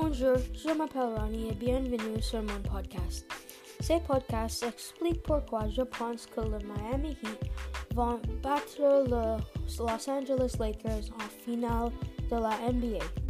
Bonjour, je m'appelle Ronnie et bienvenue sur mon podcast. Ce podcast explique pourquoi je pense que le Miami Heat vont battre le Los Angeles Lakers en finale de la NBA.